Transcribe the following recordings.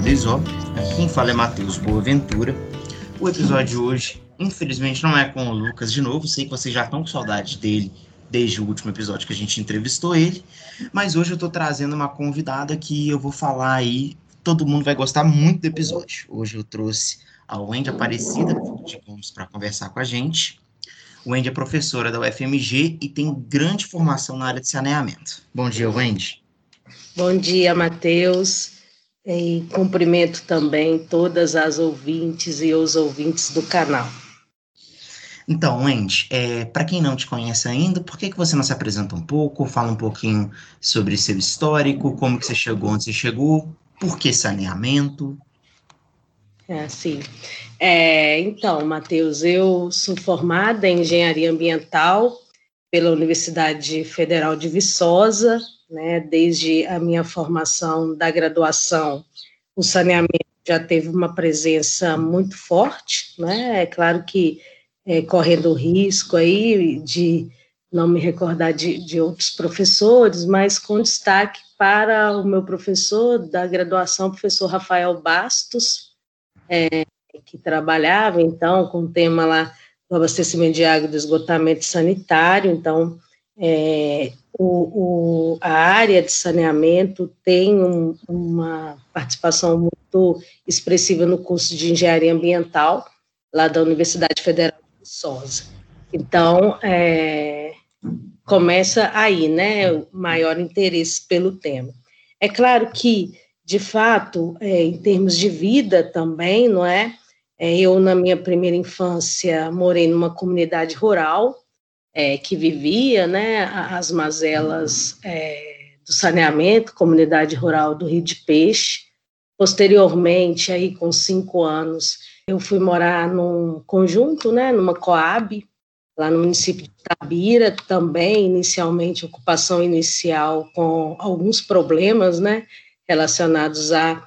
Aqui quem fala é Matheus Boaventura. O episódio de hoje, infelizmente, não é com o Lucas de novo. Sei que vocês já estão com saudade dele desde o último episódio que a gente entrevistou ele. Mas hoje eu estou trazendo uma convidada que eu vou falar aí. Todo mundo vai gostar muito do episódio. Hoje eu trouxe a Wendy Aparecida, digamos, para conversar com a gente. Wendy é professora da UFMG e tem grande formação na área de saneamento. Bom dia, Wendy. Bom dia, Matheus. E cumprimento também todas as ouvintes e os ouvintes do canal. Então, Wendy, é, para quem não te conhece ainda, por que, que você não se apresenta um pouco, fala um pouquinho sobre seu histórico, como que você chegou onde você chegou, por que saneamento? É, sim. É, então, Matheus, eu sou formada em Engenharia Ambiental pela Universidade Federal de Viçosa, né, desde a minha formação da graduação, o saneamento já teve uma presença muito forte, né, é claro que é, correndo o risco aí de não me recordar de, de outros professores, mas com destaque para o meu professor da graduação, professor Rafael Bastos, é, que trabalhava, então, com o tema lá do abastecimento de água e do esgotamento sanitário, então, é, o, o, a área de saneamento tem um, uma participação muito expressiva no curso de engenharia ambiental, lá da Universidade Federal de Viçosa. Então, é, começa aí, né, o maior interesse pelo tema. É claro que, de fato, é, em termos de vida também, não é? é? Eu, na minha primeira infância, morei numa comunidade rural, é, que vivia, né, as mazelas é, do saneamento, comunidade rural do Rio de Peixe. Posteriormente, aí com cinco anos, eu fui morar num conjunto, né, numa Coab, lá no município de Tabira, também inicialmente ocupação inicial com alguns problemas, né, relacionados a,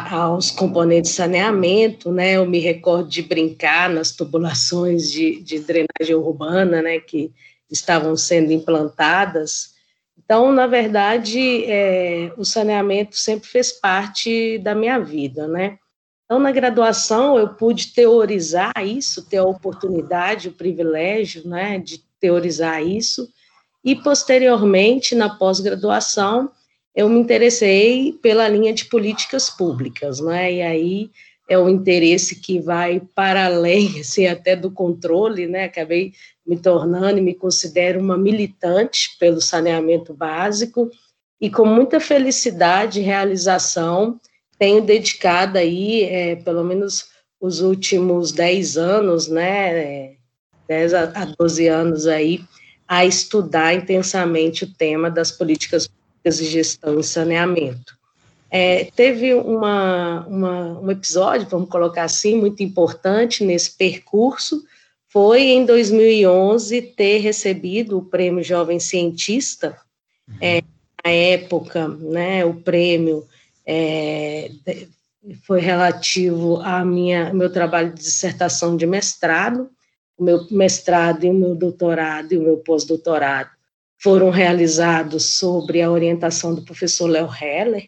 aos componentes de saneamento, né, eu me recordo de brincar nas tubulações de, de drenagem urbana, né, que estavam sendo implantadas. Então, na verdade, é, o saneamento sempre fez parte da minha vida, né? Então, na graduação, eu pude teorizar isso, ter a oportunidade, o privilégio, né, de teorizar isso, e posteriormente, na pós-graduação, eu me interessei pela linha de políticas públicas, né, e aí é um interesse que vai para além, assim, até do controle, né, acabei me tornando e me considero uma militante pelo saneamento básico, e com muita felicidade e realização, tenho dedicado aí, é, pelo menos os últimos 10 anos, né, 10 a 12 anos aí, a estudar intensamente o tema das políticas públicas de gestão e saneamento. É, teve uma, uma, um episódio, vamos colocar assim, muito importante nesse percurso, foi em 2011 ter recebido o prêmio Jovem Cientista, é, na época, né, o prêmio é, foi relativo a minha meu trabalho de dissertação de mestrado, o meu mestrado e o meu doutorado e o meu pós-doutorado foram realizados sobre a orientação do professor Léo Heller,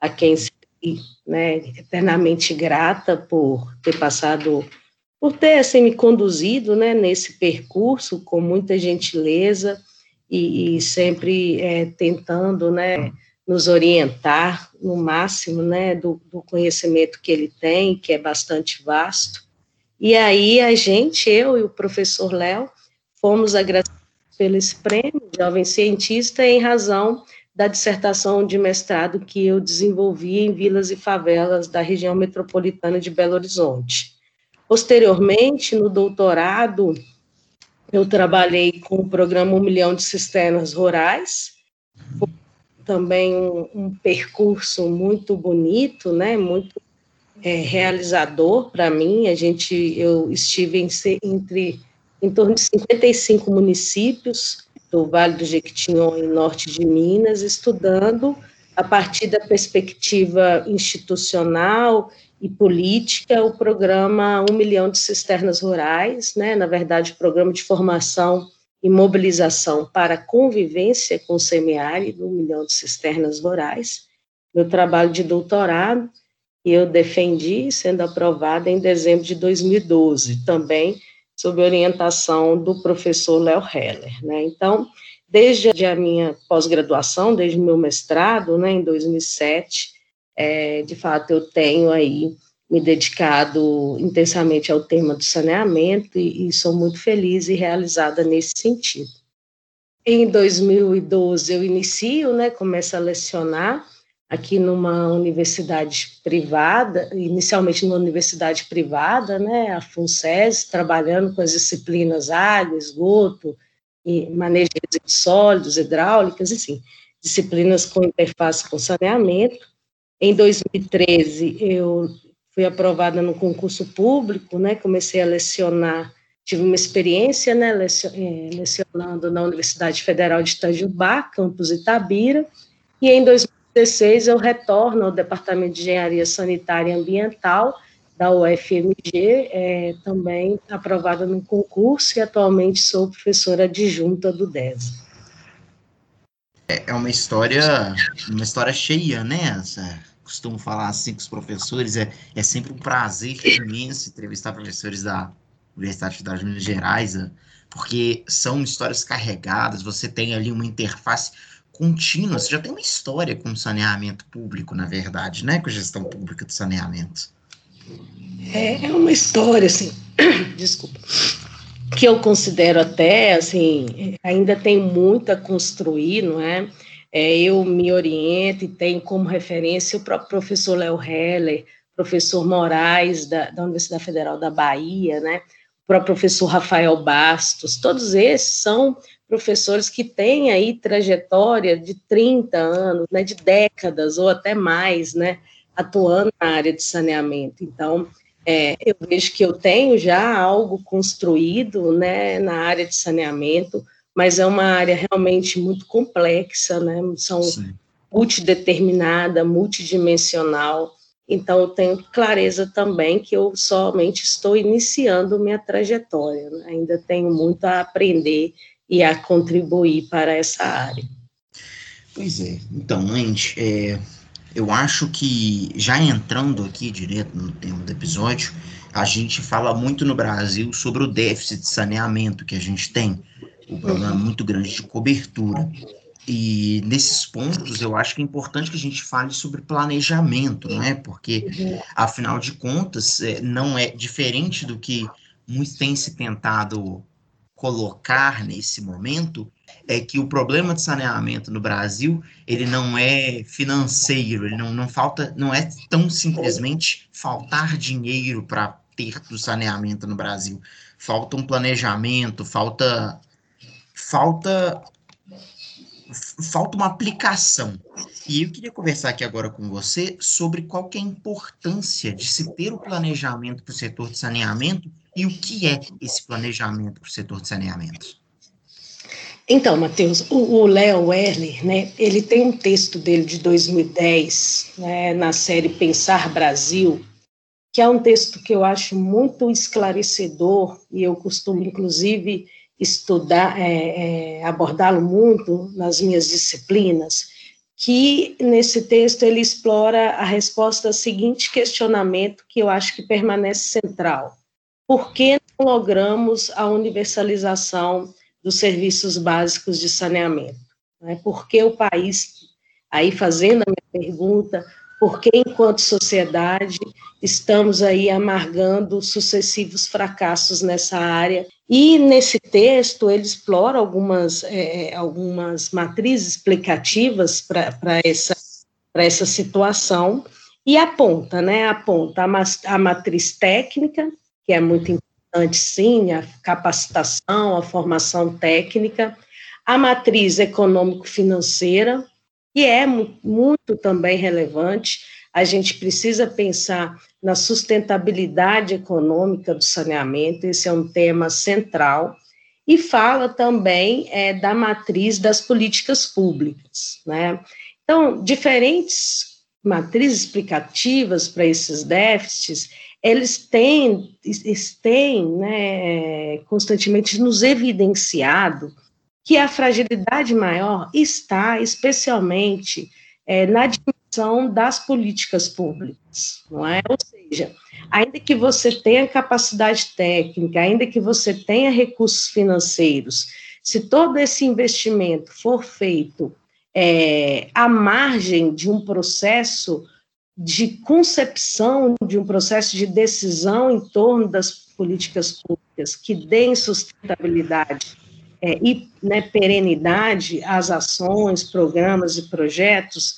a quem serei né, eternamente grata por ter passado, por ter assim, me conduzido né, nesse percurso com muita gentileza e, e sempre é, tentando né, nos orientar no máximo, né, do, do, conhecimento que ele tem, que é bastante vasto. E aí a gente, eu e o professor Léo, fomos agradecidos pelo prêmio, jovem cientista, em razão da dissertação de mestrado que eu desenvolvi em vilas e favelas da região metropolitana de Belo Horizonte. Posteriormente, no doutorado, eu trabalhei com o programa Um Milhão de Cisternas Rurais, também um, um percurso muito bonito, né, muito é, realizador para mim. A gente, eu estive em, entre em torno de 55 municípios do Vale do Jequitinhonha, norte de Minas, estudando a partir da perspectiva institucional e política o programa Um Milhão de Cisternas Rurais, né, na verdade, o programa de formação e mobilização para convivência com o semiárido, um milhão de cisternas rurais, meu trabalho de doutorado, e eu defendi, sendo aprovada em dezembro de 2012, também sob orientação do professor Léo Heller. Né? Então, desde a minha pós-graduação, desde o meu mestrado, né, em 2007, é, de fato eu tenho aí me dedicado intensamente ao tema do saneamento e, e sou muito feliz e realizada nesse sentido. Em 2012 eu inicio, né, começo a lecionar aqui numa universidade privada, inicialmente numa universidade privada, né, a FUNSES, trabalhando com as disciplinas água, esgoto, e manejo de sólidos, hidráulicas, enfim, disciplinas com interface com saneamento. Em 2013, eu fui aprovada no concurso público, né, comecei a lecionar, tive uma experiência, né, eh, lecionando na Universidade Federal de Itajubá, campus Itabira, e em 2016 eu retorno ao Departamento de Engenharia Sanitária e Ambiental, da UFMG, é, também aprovada no concurso e atualmente sou professora adjunta do DES. É, é uma história, uma história cheia, né? Costumo falar assim com os professores, é, é sempre um prazer imenso entrevistar professores da Universidade Federal de Minas Gerais, é, porque são histórias carregadas, você tem ali uma interface contínua, você já tem uma história com saneamento público, na verdade, né? Com gestão pública do saneamento. É, é uma história, assim, desculpa, que eu considero até, assim, ainda tem muito a construir, não é? é eu me oriento e tenho como referência o próprio professor Léo Heller, professor Moraes, da, da Universidade Federal da Bahia, né? o próprio professor Rafael Bastos, todos esses são professores que têm aí trajetória de 30 anos, né, de décadas ou até mais, né, atuando na área de saneamento. Então, é, eu vejo que eu tenho já algo construído né, na área de saneamento, mas é uma área realmente muito complexa, né? São Sim. multideterminada, multidimensional. Então, eu tenho clareza também que eu somente estou iniciando minha trajetória. Né? Ainda tenho muito a aprender e a contribuir para essa área. Pois é. Então, gente, é, eu acho que, já entrando aqui direto no tema do episódio, a gente fala muito no Brasil sobre o déficit de saneamento que a gente tem, o problema uhum. muito grande de cobertura. E nesses pontos eu acho que é importante que a gente fale sobre planejamento, não é? Porque, afinal de contas, é, não é diferente do que muitos têm se tentado colocar nesse momento, é que o problema de saneamento no Brasil ele não é financeiro, ele não, não falta, não é tão simplesmente faltar dinheiro para ter do saneamento no Brasil. Falta um planejamento, falta falta falta uma aplicação. E eu queria conversar aqui agora com você sobre qual é a importância de se ter o planejamento para o setor de saneamento e o que é esse planejamento para o setor de saneamento. Então, Matheus, o Léo Werler, né, ele tem um texto dele de 2010, né, na série Pensar Brasil, que é um texto que eu acho muito esclarecedor, e eu costumo, inclusive, estudar, é, é, abordá-lo muito nas minhas disciplinas, que nesse texto ele explora a resposta ao seguinte questionamento que eu acho que permanece central. Por que não logramos a universalização dos serviços básicos de saneamento. Né? Por que o país, aí fazendo a minha pergunta, por que enquanto sociedade estamos aí amargando sucessivos fracassos nessa área? E nesse texto ele explora algumas, é, algumas matrizes explicativas para essa, essa situação e aponta, né, aponta a, a matriz técnica, que é muito importante, sim, a capacitação, a formação técnica, a matriz econômico-financeira, que é muito também relevante. A gente precisa pensar na sustentabilidade econômica do saneamento, esse é um tema central, e fala também é, da matriz das políticas públicas. Né? Então, diferentes matrizes explicativas para esses déficits, eles têm, eles têm né, constantemente nos evidenciado que a fragilidade maior está especialmente é, na dimensão são das políticas públicas, não é? Ou seja, ainda que você tenha capacidade técnica, ainda que você tenha recursos financeiros, se todo esse investimento for feito é, à margem de um processo de concepção, de um processo de decisão em torno das políticas públicas que deem sustentabilidade é, e né, perenidade às ações, programas e projetos,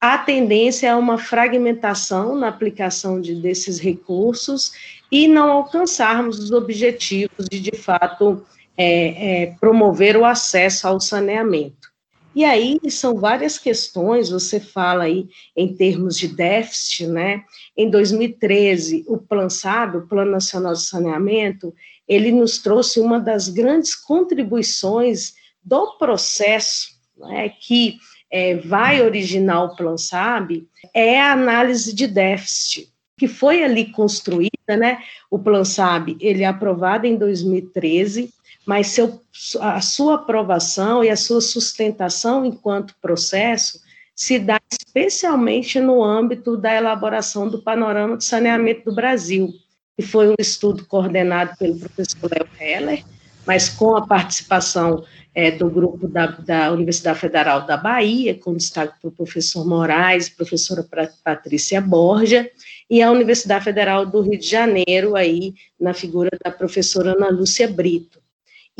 a tendência é uma fragmentação na aplicação de, desses recursos e não alcançarmos os objetivos de, de fato, é, é, promover o acesso ao saneamento. E aí são várias questões, você fala aí em termos de déficit, né? Em 2013, o PLANSAB, o Plano Nacional de Saneamento, ele nos trouxe uma das grandes contribuições do processo né, que é, vai originar o Plan SAB é a análise de déficit, que foi ali construída, né? O Plan SAB, ele é aprovado em 2013, mas seu, a sua aprovação e a sua sustentação enquanto processo se dá especialmente no âmbito da elaboração do panorama de saneamento do Brasil, que foi um estudo coordenado pelo professor Léo Heller, mas com a participação é, do grupo da, da, Universidade Federal da Bahia, com destaque para o professor Moraes, professora Patrícia Borja, e a Universidade Federal do Rio de Janeiro, aí, na figura da professora Ana Lúcia Brito.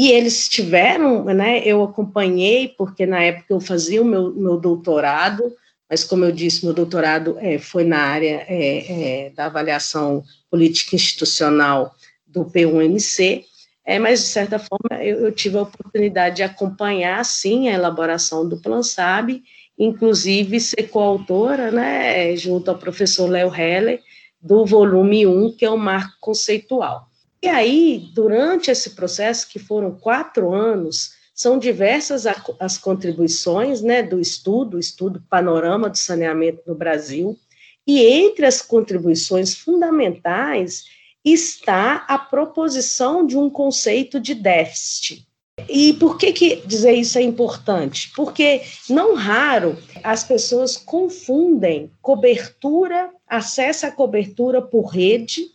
E eles tiveram, né, eu acompanhei, porque na época eu fazia o meu, meu doutorado, mas como eu disse, meu doutorado é, foi na área é, é, da avaliação política institucional do P1MC, é, mas, de certa forma, eu, eu, tive a oportunidade de acompanhar, sim, a elaboração do Plan SAB, inclusive ser coautora, né, junto ao professor Léo Heller, do volume 1, que é o marco conceitual. E aí, durante esse processo, que foram quatro anos, são diversas as contribuições né, do estudo, o estudo Panorama do Saneamento no Brasil, e entre as contribuições fundamentais está a proposição de um conceito de déficit. E por que, que dizer isso é importante? Porque, não raro, as pessoas confundem cobertura, acesso à cobertura por rede,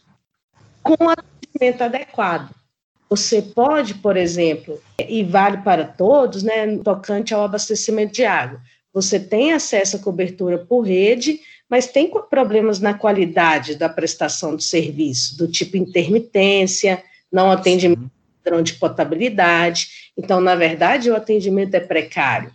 com atendimento adequado. Você pode, por exemplo, e vale para todos, né, tocante ao abastecimento de água, você tem acesso à cobertura por rede, mas tem problemas na qualidade da prestação do serviço, do tipo intermitência, não atendimento padrão de potabilidade. Então, na verdade, o atendimento é precário.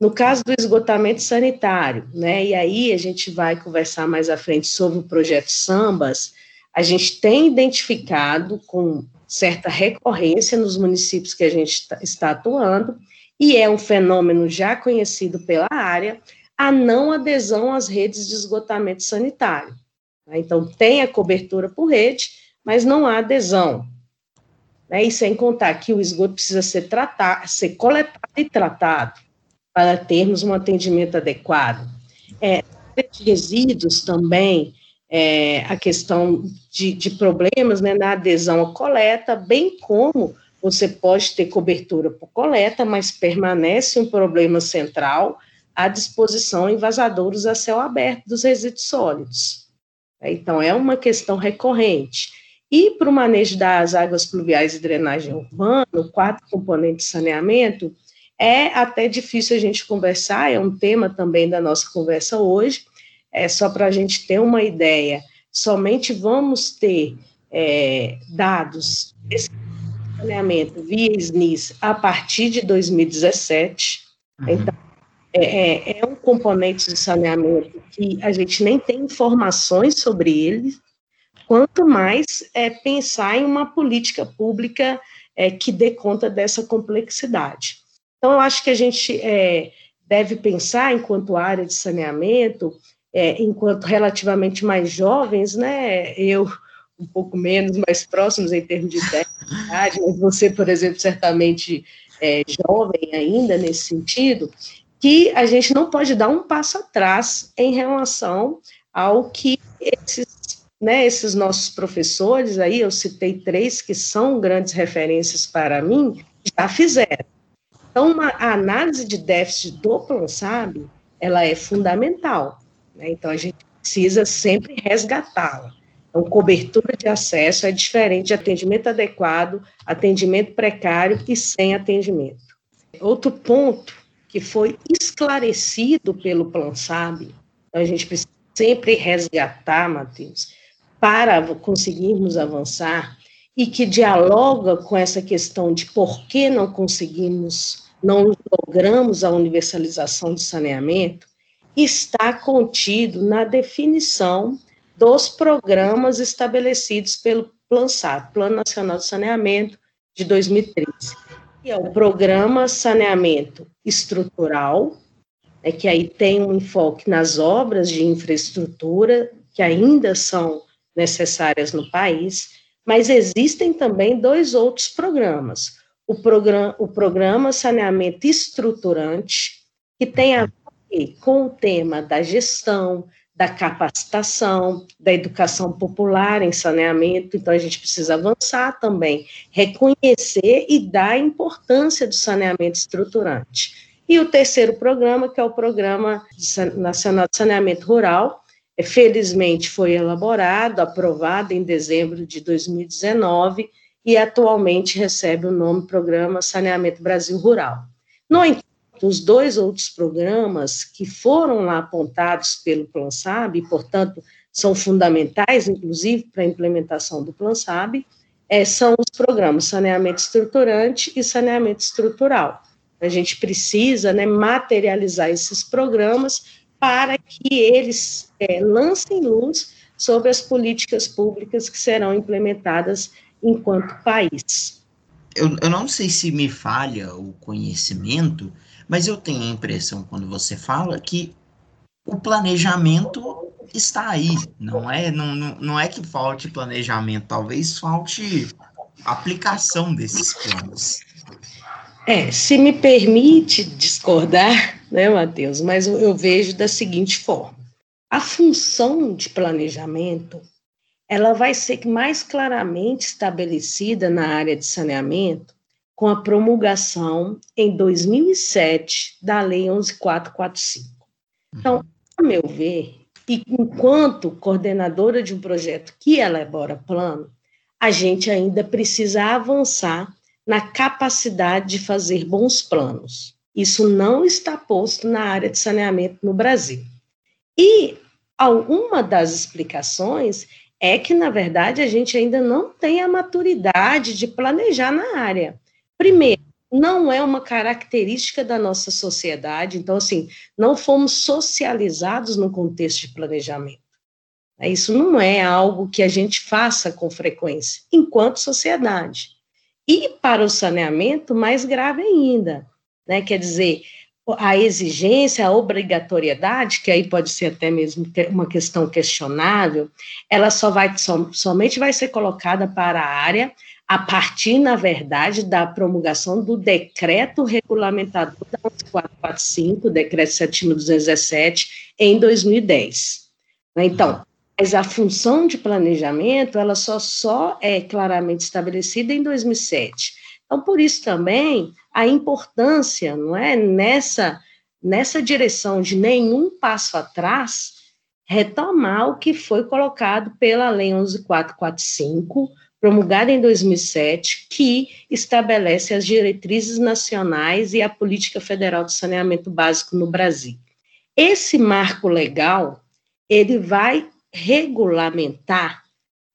No caso do esgotamento sanitário, né, e aí a gente vai conversar mais à frente sobre o projeto Sambas, a gente tem identificado com certa recorrência nos municípios que a gente está atuando, e é um fenômeno já conhecido pela área, a não adesão às redes de esgotamento sanitário. Então, tem a cobertura por rede, mas não há adesão. Né? E sem contar que o esgoto precisa ser tratado, ser coletado e tratado para termos um atendimento adequado. É, resíduos também, é, a questão de, de problemas né, na adesão à coleta, bem como você pode ter cobertura por coleta, mas permanece um problema central à disposição em vazadouros a céu aberto dos resíduos sólidos. Então, é uma questão recorrente. E para o manejo das águas pluviais e drenagem urbana, o quarto componente de saneamento, é até difícil a gente conversar, é um tema também da nossa conversa hoje, é só para a gente ter uma ideia, somente vamos ter é, dados desse saneamento via SNIS a partir de 2017, uhum. então é, é, é, um componente de saneamento que a gente nem tem informações sobre ele, quanto mais é, pensar em uma política pública é, que dê conta dessa complexidade. Então, eu acho que a gente é, deve pensar, enquanto área de saneamento, é, enquanto relativamente mais jovens, né, eu um pouco menos, mais próximos em termos de idade, mas você, por exemplo, certamente é jovem ainda nesse sentido, que a gente não pode dar um passo atrás em relação ao que esses, né, esses nossos professores, aí eu citei três que são grandes referências para mim, já fizeram. Então, uma, a análise de déficit do PLAN, sabe, ela é fundamental. Né? Então, a gente precisa sempre resgatá-la. Então, cobertura de acesso é diferente de atendimento adequado, atendimento precário e sem atendimento. Outro ponto que foi esclarecido pelo Plan SAB, então a gente precisa sempre resgatar, Matheus, para conseguirmos avançar e que dialoga com essa questão de por que não conseguimos, não logramos a universalização do saneamento, está contido na definição dos programas estabelecidos pelo PLANSAT, Plano Nacional de Saneamento de 2013, que é o Programa Saneamento Estrutural, é que aí tem um enfoque nas obras de infraestrutura que ainda são necessárias no país, mas existem também dois outros programas. O programa, o programa Saneamento Estruturante, que tem a ver com o tema da gestão, da capacitação, da educação popular em saneamento, então a gente precisa avançar também, reconhecer e dar importância do saneamento estruturante. E o terceiro programa, que é o Programa Nacional de Saneamento Rural, é, felizmente foi elaborado, aprovado em dezembro de 2019 e atualmente recebe o nome Programa Saneamento Brasil Rural. No entanto, os dois outros programas que foram lá apontados pelo Plan SAB, e, portanto, são fundamentais, inclusive, para a implementação do Plan SAB, é, são os programas Saneamento Estruturante e Saneamento Estrutural. A gente precisa né, materializar esses programas para que eles é, lancem luz sobre as políticas públicas que serão implementadas enquanto país. Eu, eu não sei se me falha o conhecimento, mas eu tenho a impressão, quando você fala, que o planejamento está aí, não é, não, não, é que falte planejamento, talvez falte aplicação desses planos. É, se me permite discordar, né, Matheus, mas eu, eu vejo da seguinte forma: a função de planejamento ela vai ser mais claramente estabelecida na área de saneamento com a promulgação em 2007 da Lei 11445. Então, a meu ver, e enquanto coordenadora de um projeto que elabora plano, a gente ainda precisa avançar na capacidade de fazer bons planos. Isso não está posto na área de saneamento no Brasil. E alguma das explicações é que, na verdade, a gente ainda não tem a maturidade de planejar na área. Primeiro, não é uma característica da nossa sociedade, então, assim, não fomos socializados no contexto de planejamento. Isso não é algo que a gente faça com frequência, enquanto sociedade. E para o saneamento, mais grave ainda, né? Quer dizer, a exigência, a obrigatoriedade, que aí pode ser até mesmo uma questão questionável, ela só vai som, somente vai ser colocada para a área a partir, na verdade, da promulgação do decreto regulamentador da 445, decreto 7217, em 2010. Então, mas a função de planejamento, ela só, só é claramente estabelecida em 2007. Então, por isso também, a importância, não é, nessa, nessa direção de nenhum passo atrás, retomar o que foi colocado pela Lei 11445, promulgada em 2007, que estabelece as diretrizes nacionais e a política federal de saneamento básico no Brasil. Esse marco legal, ele vai regulamentar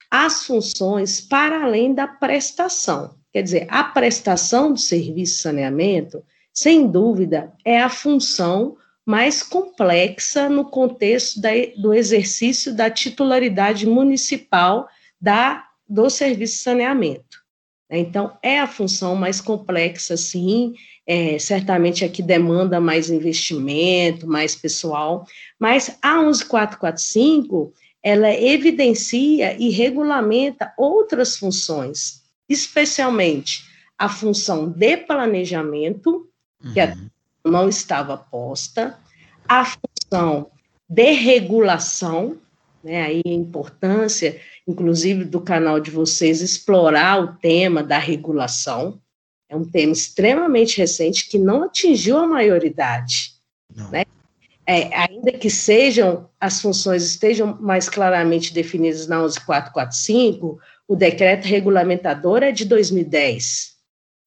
as funções para além da prestação. Quer dizer, a prestação do serviço de saneamento, sem dúvida, é a função mais complexa no contexto da, do exercício da titularidade municipal da, do serviço de saneamento. Então, é a função mais complexa, sim, é, certamente aqui demanda mais investimento, mais pessoal, mas a 11445 ela evidencia e regulamenta outras funções, especialmente a função de planejamento, que uhum. não estava posta, a função de regulação, né, aí a importância, inclusive, do canal de vocês explorar o tema da regulação, é um tema extremamente recente que não atingiu a maioridade, né? é, ainda que sejam, as funções estejam mais claramente definidas na 11445, o decreto regulamentador é de 2010.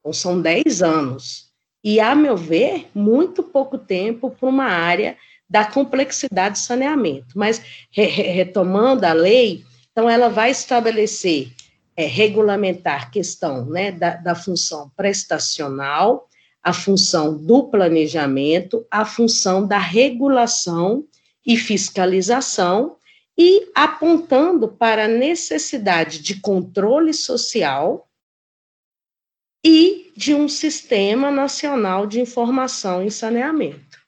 Então, são 10 anos. E, a meu ver, muito pouco tempo para uma área da complexidade do saneamento. Mas, re retomando a lei, então, ela vai estabelecer, é, regulamentar questão né, da, da função prestacional, a função do planejamento, a função da regulação e fiscalização, e apontando para a necessidade de controle social e de um sistema nacional de informação e saneamento.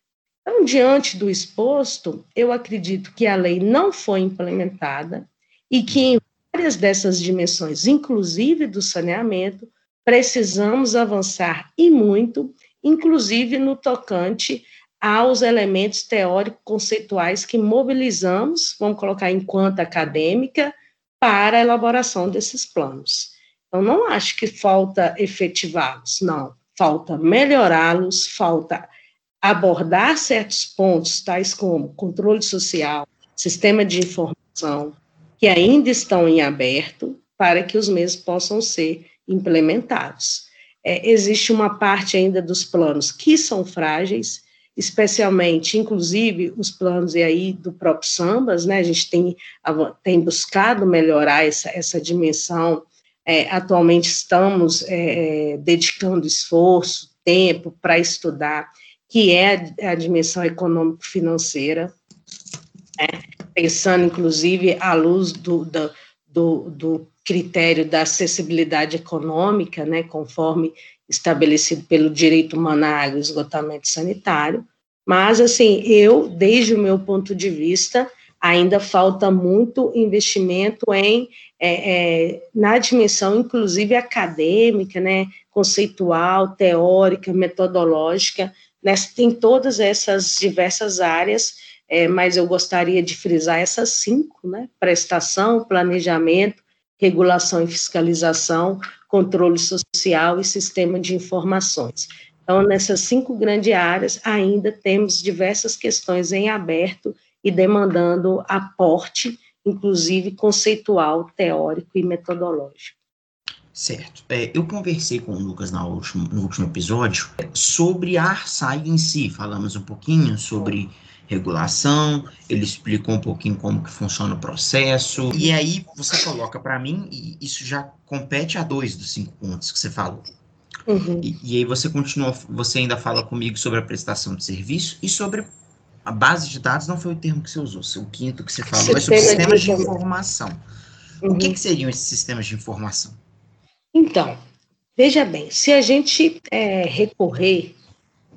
Então, diante do exposto, eu acredito que a lei não foi implementada e que em várias dessas dimensões, inclusive do saneamento, precisamos avançar e muito, inclusive no tocante aos elementos teóricos conceituais que mobilizamos, vamos colocar enquanto acadêmica, para a elaboração desses planos. Então, não acho que falta efetivá-los, não. Falta melhorá-los, falta abordar certos pontos, tais como controle social, sistema de informação, que ainda estão em aberto, para que os mesmos possam ser implementados. É, existe uma parte ainda dos planos que são frágeis, especialmente, inclusive, os planos e aí do próprio Sambas, né, a gente tem, tem buscado melhorar essa, essa dimensão, é, atualmente estamos é, é dedicando esforço, tempo para estudar, que é a, dimensão econômico-financeira, né, pensando, inclusive, à luz do, do, do, do critério da acessibilidade econômica, né, conforme estabelecido pelo direito humano à água e esgotamento sanitário, mas, assim, eu, desde o meu ponto de vista, ainda falta muito investimento em, é, é, na dimensão, inclusive, acadêmica, né, conceitual, teórica, metodológica, né, tem todas essas diversas áreas, é, mas eu gostaria de frisar essas cinco, né, prestação, planejamento, regulação e fiscalização, controle social e sistema de informações. Então, nessas cinco grandes áreas, ainda temos diversas questões em aberto e demandando aporte, inclusive conceitual, teórico e metodológico. Certo. É, eu conversei com o Lucas último, no último episódio sobre a ARSAI em si. Falamos um pouquinho sobre regulação, ele explicou um pouquinho como que funciona o processo, e aí você coloca para mim, e isso já compete a dois dos cinco pontos que você falou. Uhum. E, e, aí você continua, você ainda fala comigo sobre a prestação de serviço e sobre a base de dados, não foi o termo que você usou, o quinto que você falou, é sobre sistemas de informação. Uhum. O que, que seriam esses sistemas de informação? Então, veja bem, se a gente é, recorrer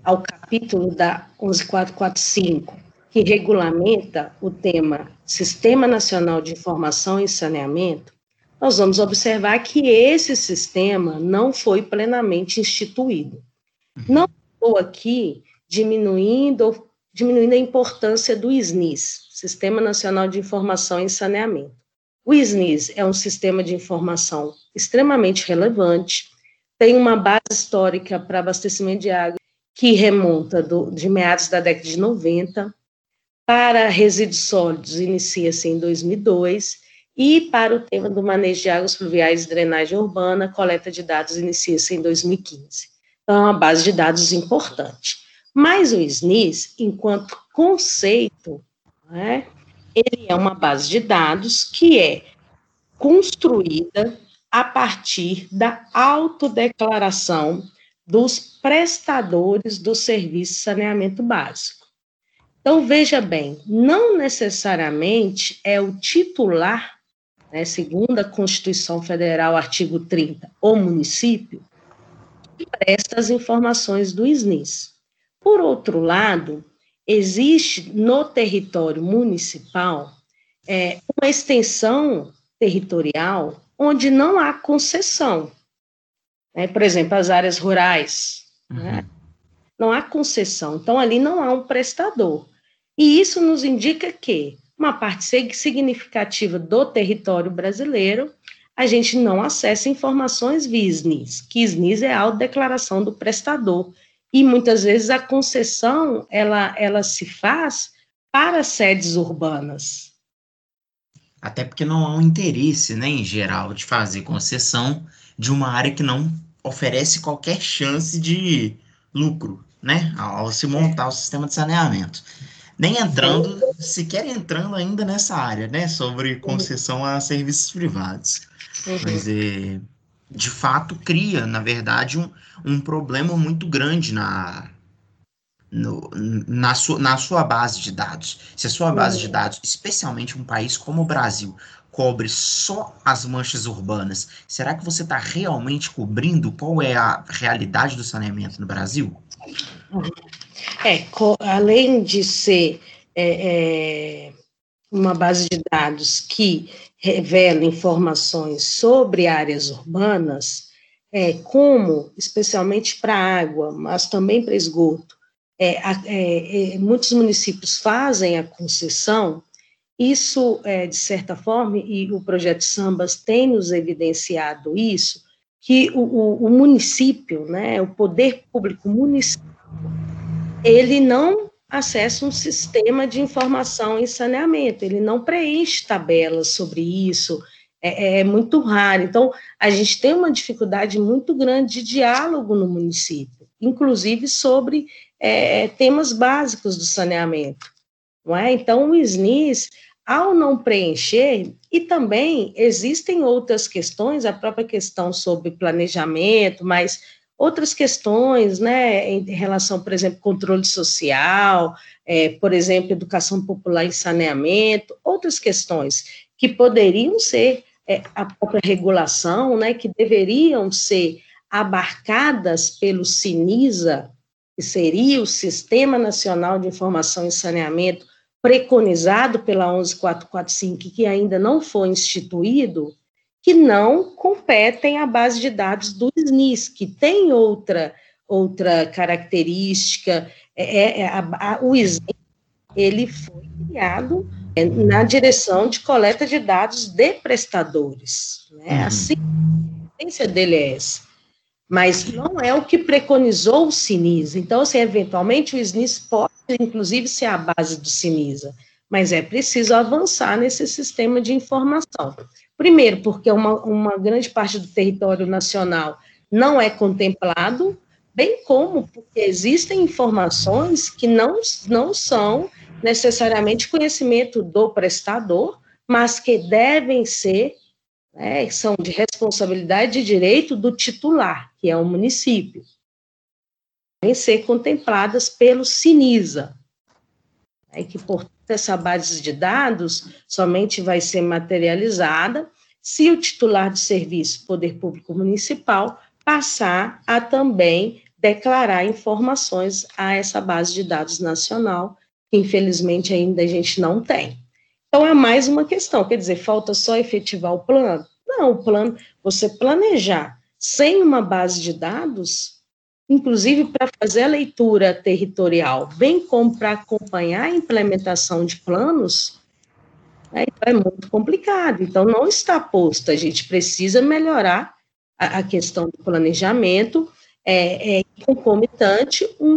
ao capítulo da 11445, que regulamenta o tema Sistema Nacional de Informação e Saneamento, nós vamos observar que esse sistema não foi plenamente instituído. Não estou aqui diminuindo, diminuindo a importância do SNIS, Sistema Nacional de Informação e Saneamento. O SNIS é um sistema de informação extremamente relevante, tem uma base histórica para abastecimento de água que remonta do, de meados da década de 90, para resíduos sólidos inicia-se em 2002, e para o tema do manejo de águas pluviais e drenagem urbana, coleta de dados inicia-se em 2015. Então, é uma base de dados importante. Mas o SNIS, enquanto conceito, né, ele é uma base de dados que é construída a partir da autodeclaração dos prestadores do serviço de saneamento básico. Então, veja bem, não necessariamente é o titular, né, segundo a Constituição Federal, artigo 30, o município, que presta as informações do SNIS. Por outro lado, existe no território municipal é, uma extensão territorial onde não há concessão. Né? Por exemplo, as áreas rurais, né? uhum. né? não há concessão, então ali não há um prestador. E isso nos indica que uma parte significativa do território brasileiro a gente não acessa informações via SNIS, que SNIS é a autodeclaração do prestador, e muitas vezes a concessão ela, ela se faz para sedes urbanas. Até porque não há um interesse, né, em geral, de fazer concessão de uma área que não oferece qualquer chance de lucro, né, ao se montar o sistema de saneamento. Nem entrando, sequer entrando ainda nessa área, né, sobre concessão a serviços privados. Uhum. Mas é, de fato cria, na verdade, um, um problema muito grande na, no, na, su, na sua base de dados. Se a sua base de uhum. dados, especialmente um país como o Brasil, cobre só as manchas urbanas, será que você está realmente cobrindo qual é a realidade do saneamento no Brasil? É, além de ser é, é, uma base de dados que revela informações sobre áreas urbanas, é, como, especialmente para água, mas também para esgoto, é, é, é, muitos municípios fazem a concessão, isso, é, de certa forma, e o projeto Sambas tem nos evidenciado isso, que o, o, o município, né, o poder público municipal, ele não acessa um sistema de informação e saneamento, ele não preenche tabelas sobre isso, é, é, muito raro. Então, a gente tem uma dificuldade muito grande de diálogo no município, inclusive sobre é, temas básicos do saneamento. Não é? Então, o SNIS, ao não preencher, e também existem outras questões, a própria questão sobre planejamento, mas outras questões, né, em relação, por exemplo, controle social, é, por exemplo, educação popular e saneamento, outras questões que poderiam ser é, a própria regulação, né, que deveriam ser abarcadas pelo CINISA, que seria o Sistema Nacional de Informação e Saneamento, preconizado pela 11445, que ainda não foi instituído, que não competem à base de dados do SNIS, que tem outra, outra característica. É, é, é a, a, o SNIS ele foi criado é, na direção de coleta de dados de prestadores. Né? Uhum. Assim, a essência dele é essa mas não é o que preconizou o Sinisa. Então, assim, eventualmente o SNIS pode, inclusive, ser a base do Sinisa, mas é preciso avançar nesse sistema de informação. Primeiro, porque uma, uma grande parte do território nacional não é contemplado, bem como porque existem informações que não, não são necessariamente conhecimento do prestador, mas que devem ser né, são de responsabilidade e direito do titular, que é o município, ser contempladas pelo CINISA, né, que, portanto, essa base de dados somente vai ser materializada se o titular de serviço, Poder Público Municipal, passar a também declarar informações a essa base de dados nacional, que infelizmente ainda a gente não tem. Então, é mais uma questão, quer dizer, falta só efetivar o plano? Não, o plano, você planejar sem uma base de dados, inclusive para fazer a leitura territorial, bem como para acompanhar a implementação de planos, né, então é muito complicado. Então, não está posto, a gente precisa melhorar a, a questão do planejamento, é, é concomitante, um,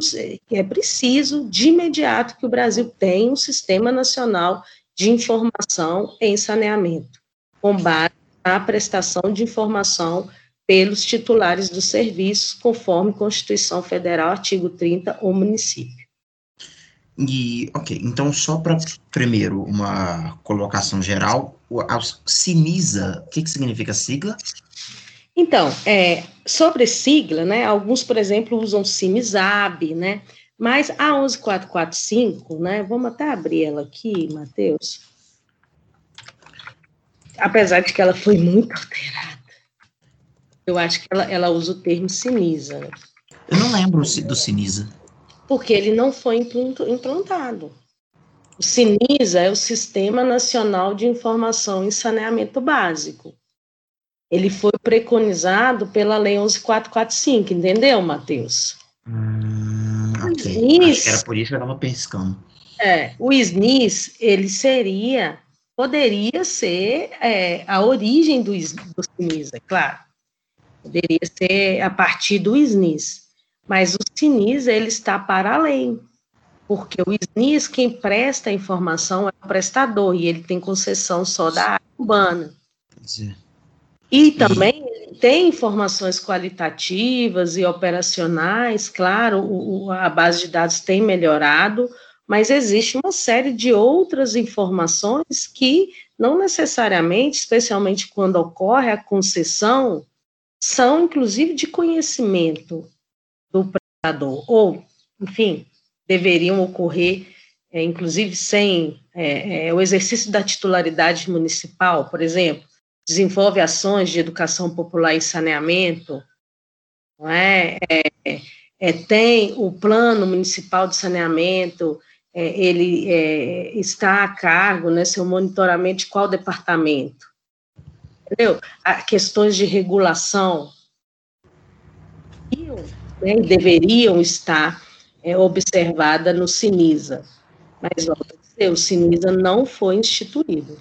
é preciso, de imediato, que o Brasil tenha um sistema nacional de informação em saneamento, com base na prestação de informação pelos titulares dos serviços, conforme Constituição Federal, artigo 30, o município. E, ok, então só para, primeiro, uma colocação geral, a CIMISA, o que, que significa sigla? Então, é, sobre sigla, né, alguns, por exemplo, usam CIMISAB, né, mas a 11445, né, vamos até abrir ela aqui, Matheus, apesar de que ela foi muito alterada, eu acho que ela, ela usa o termo Sinisa. Né? Eu não lembro do Sinisa. Porque ele não foi implantado. O Sinisa é o Sistema Nacional de Informação e Saneamento Básico. Ele foi preconizado pela Lei 11445, entendeu, Matheus? Hum, ok. SNIS, era por isso que eu estava pescando. É, o SNIS, ele seria, poderia ser é, a origem do, do SNIS, é claro. Poderia ser a partir do SNIS. Mas o Sinisa, ele está para além, porque o SNIS, quem presta a informação é o prestador, e ele tem concessão só da área urbana. Sim. E também tem informações qualitativas e operacionais, claro, o, a base de dados tem melhorado, mas existe uma série de outras informações que não necessariamente, especialmente quando ocorre a concessão, são inclusive de conhecimento do prestador, ou, enfim, deveriam ocorrer, é, inclusive sem é, é, o exercício da titularidade municipal, por exemplo, desenvolve ações de educação popular e saneamento, não é? é, é tem o plano municipal de saneamento, é, ele está a cargo, né, seu monitoramento de qual departamento, entendeu? A questões de regulação, né, deveriam estar é, observada no Sinisa, mas, volta dizer, o Sinisa não foi instituído.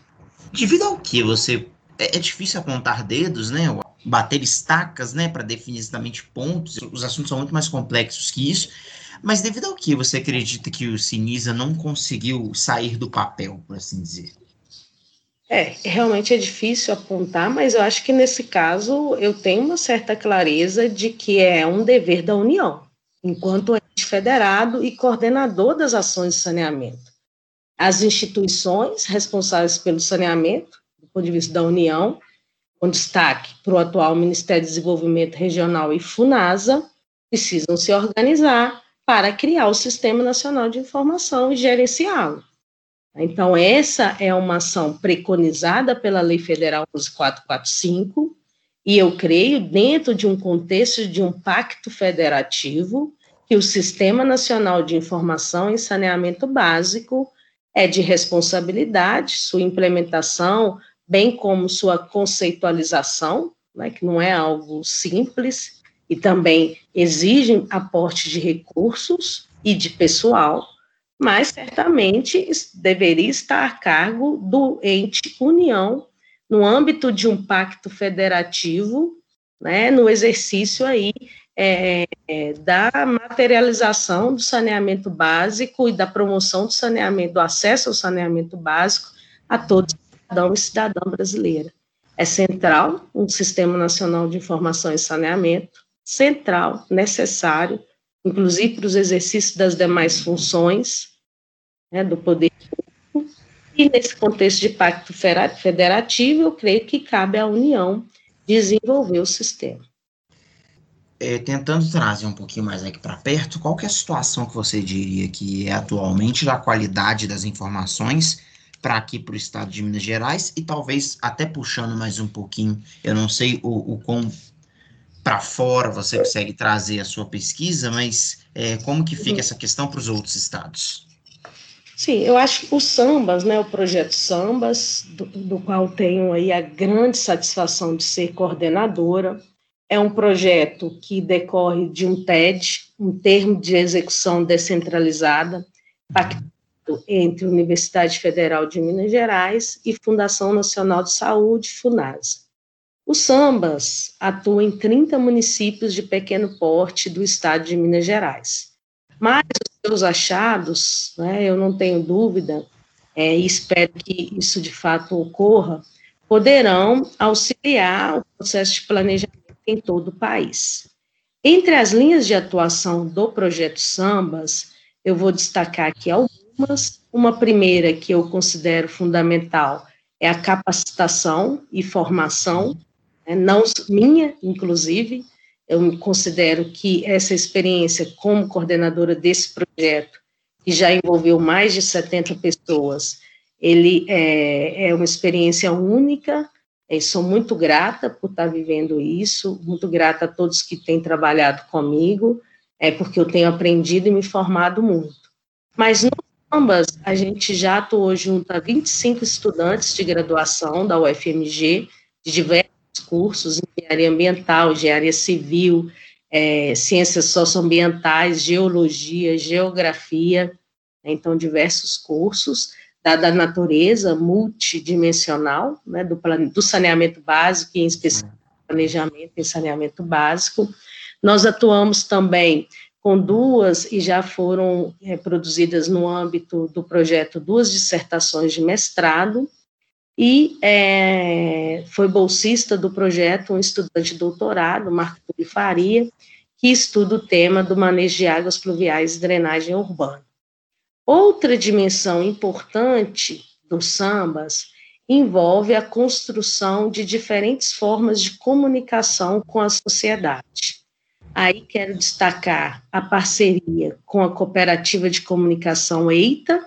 Devido ao que você... É, é difícil apontar dedos, né, bater estacas, né, para definir exatamente pontos, os assuntos são muito mais complexos que isso, mas devido ao que você acredita que o Sinisa não conseguiu sair do papel, por assim dizer? É, realmente é difícil apontar, mas eu acho que nesse caso eu tenho uma certa clareza de que é um dever da União, enquanto ente federado e coordenador das ações de saneamento. As instituições responsáveis pelo saneamento, do ponto de vista da União, com destaque para o atual Ministério do Desenvolvimento Regional e FUNASA, precisam se organizar para criar o Sistema Nacional de Informação e gerenciá-lo. Então, essa é uma ação preconizada pela Lei Federal 11445, e eu creio, dentro de um contexto de um pacto federativo, que o Sistema Nacional de Informação e Saneamento Básico é de responsabilidade, sua implementação, bem como sua conceitualização, né, que não é algo simples, e também exigem aporte de recursos e de pessoal, mas certamente deveria estar a cargo do ente União, no âmbito de um pacto federativo, né, no exercício aí é, é, da materialização do saneamento básico e da promoção do saneamento, do acesso ao saneamento básico a todo cidadão e cidadã brasileira. É central um Sistema Nacional de Informação e Saneamento, central, necessário, inclusive para os exercícios das demais funções né, do poder público, e nesse contexto de pacto federativo, eu creio que cabe à União desenvolver o sistema. É, tentando trazer um pouquinho mais aqui para perto, qual é a situação que você diria que é atualmente da qualidade das informações para aqui para o estado de Minas Gerais e talvez até puxando mais um pouquinho, eu não sei o, o quão para fora você consegue trazer a sua pesquisa, mas é, como que fica essa questão para os outros estados? Sim, eu acho que o Sambas, né, o projeto Sambas, do, do, qual tenho aí a grande satisfação de ser coordenadora, é um projeto que decorre de um TED, um termo de execução descentralizada, pactado entre Universidade Federal de Minas Gerais e Fundação Nacional de Saúde, FUNASA. O Sambas atua em 30 municípios de pequeno porte do estado de Minas Gerais. Mas os seus achados, né, eu não tenho dúvida, é, e espero que isso de fato ocorra, poderão auxiliar o processo de planejamento em todo o país. Entre as linhas de atuação do projeto Sambas, eu vou destacar aqui algumas. Uma primeira que eu considero fundamental é a capacitação e formação não minha, inclusive, eu considero que essa experiência como coordenadora desse projeto, que já envolveu mais de 70 pessoas, ele é, é uma experiência única, e sou muito grata por estar vivendo isso, muito grata a todos que têm trabalhado comigo, é porque eu tenho aprendido e me formado muito. Mas no ambas, a gente já atuou junto a 25 estudantes de graduação da UFMG, de diversos cursos, engenharia ambiental, engenharia civil, é, ciências socioambientais, geologia, geografia, né, então diversos cursos, dada a natureza multidimensional, né, do, do saneamento básico, e em especial planejamento e saneamento básico. Nós atuamos também com duas, e já foram é, produzidas no âmbito do projeto, duas dissertações de mestrado, e é, foi bolsista do projeto um estudante de doutorado, Marco Túlio Faria, que estuda o tema do manejo de águas pluviais e drenagem urbana. Outra dimensão importante dos sambas envolve a construção de diferentes formas de comunicação com a sociedade. Aí quero destacar a parceria com a Cooperativa de Comunicação EITA,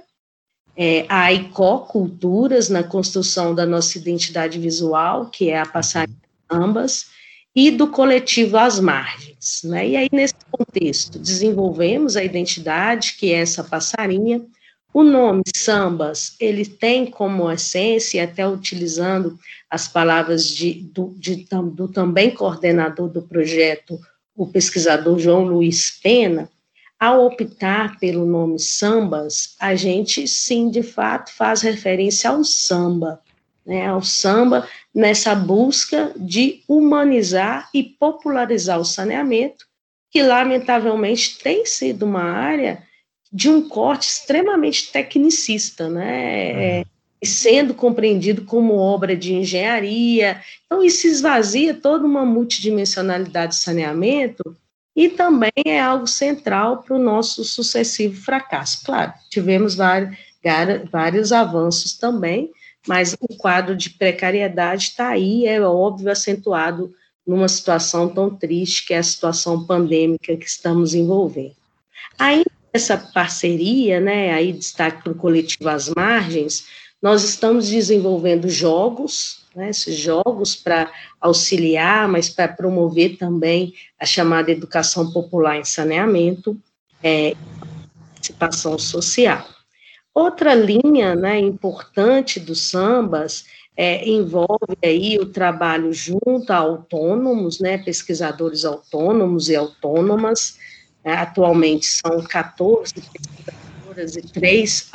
é, a ICO Culturas, na construção da nossa identidade visual, que é a passagem ambas, e do coletivo As Margens. Né? E aí, nesse contexto, desenvolvemos a identidade, que é essa passarinha. O nome Sambas, ele tem como essência, até utilizando as palavras de, do, de, do também coordenador do projeto, o pesquisador João Luiz Pena, ao optar pelo nome sambas, a gente sim, de fato, faz referência ao samba, né, ao samba nessa busca de humanizar e popularizar o saneamento, que lamentavelmente tem sido uma área de um corte extremamente tecnicista, né, é, sendo compreendido como obra de engenharia. Então, isso esvazia toda uma multidimensionalidade de saneamento e também é algo central para o nosso sucessivo fracasso. Claro, tivemos vários, avanços também, mas o quadro de precariedade está aí, é óbvio, acentuado numa situação tão triste que é a situação pandêmica que estamos envolvendo. Ainda essa parceria, né, aí destaque para o coletivo As Margens, nós estamos desenvolvendo jogos, né, esses jogos para auxiliar, mas para promover também a chamada educação popular em saneamento, é, participação social. Outra linha né, importante dos sambas é, envolve aí o trabalho junto a autônomos, né, pesquisadores autônomos e autônomas, é, atualmente são 14 pesquisadoras e 3,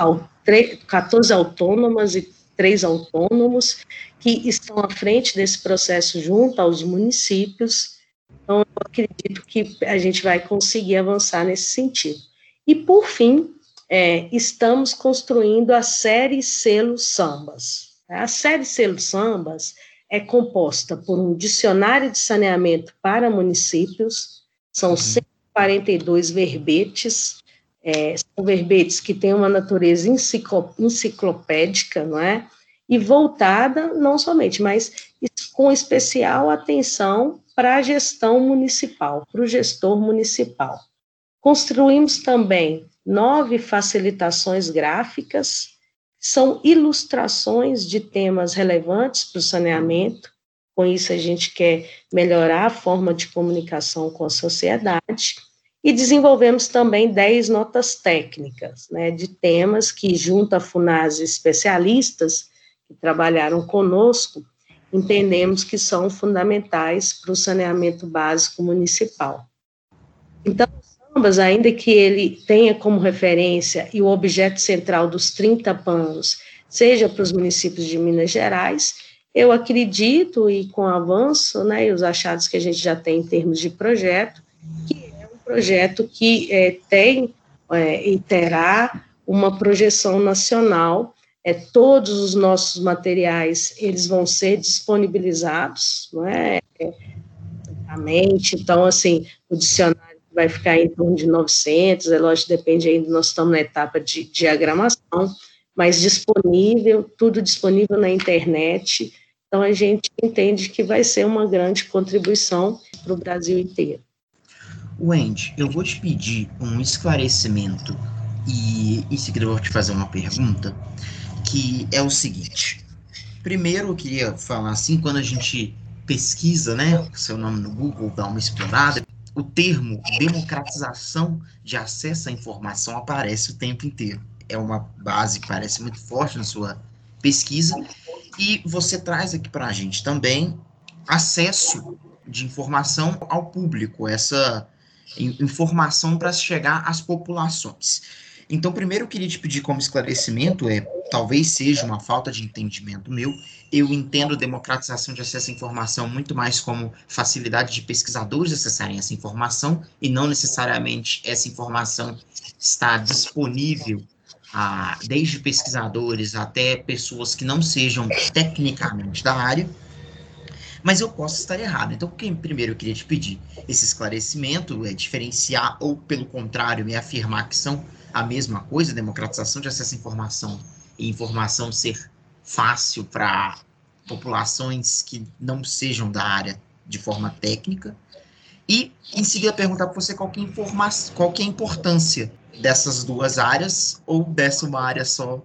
14 autônomas e três autônomos que estão à frente desse processo junto aos municípios. Então, eu acredito que a gente vai conseguir avançar nesse sentido. E, por fim, é, estamos construindo a série Selo Sambas. A série Selo Sambas é composta por um dicionário de saneamento para municípios, são 142 uhum. verbetes, é, são verbetes que têm uma natureza enciclopédica, não é? E voltada não somente, mas com especial atenção para a gestão municipal, para o gestor municipal. Construímos também nove facilitações gráficas, são ilustrações de temas relevantes para o saneamento. Com isso, a gente quer melhorar a forma de comunicação com a sociedade. E desenvolvemos também 10 notas técnicas, né, de temas que, junto a FUNAS especialistas que trabalharam conosco, entendemos que são fundamentais para o saneamento básico municipal. Então, ambas, ainda que ele tenha como referência e o objeto central dos 30 panos seja para os municípios de Minas Gerais, eu acredito, e com avanço, né, e os achados que a gente já tem em termos de projeto, que projeto que é, tem é, e terá uma projeção nacional. É, todos os nossos materiais eles vão ser disponibilizados, não é? Então, assim, o dicionário vai ficar em torno de 900, é lógico, depende ainda, nós estamos na etapa de diagramação, mas disponível, tudo disponível na internet, então a gente entende que vai ser uma grande contribuição para o Brasil inteiro. Wendy, eu vou te pedir um esclarecimento e em seguida eu vou te fazer uma pergunta, que é o seguinte. Primeiro eu queria falar assim, quando a gente pesquisa, né, seu nome no Google, dá uma explorada, o termo democratização de acesso à informação aparece o tempo inteiro. É uma base que parece muito forte na sua pesquisa e você traz aqui para a gente também acesso de informação ao público, essa informação para chegar às populações. Então, primeiro eu queria te pedir como esclarecimento, é, talvez seja uma falta de entendimento meu, eu entendo democratização de acesso à informação muito mais como facilidade de pesquisadores acessarem essa informação e não necessariamente essa informação está disponível a, desde pesquisadores até pessoas que não sejam tecnicamente da área, mas eu posso estar errado. Então, quem, primeiro eu queria te pedir esse esclarecimento, é diferenciar ou, pelo contrário, me afirmar que são a mesma coisa, democratização de acesso à informação e informação ser fácil para populações que não sejam da área de forma técnica. E, em seguida, perguntar para você qual que, é qual que é a importância dessas duas áreas ou dessa uma área só.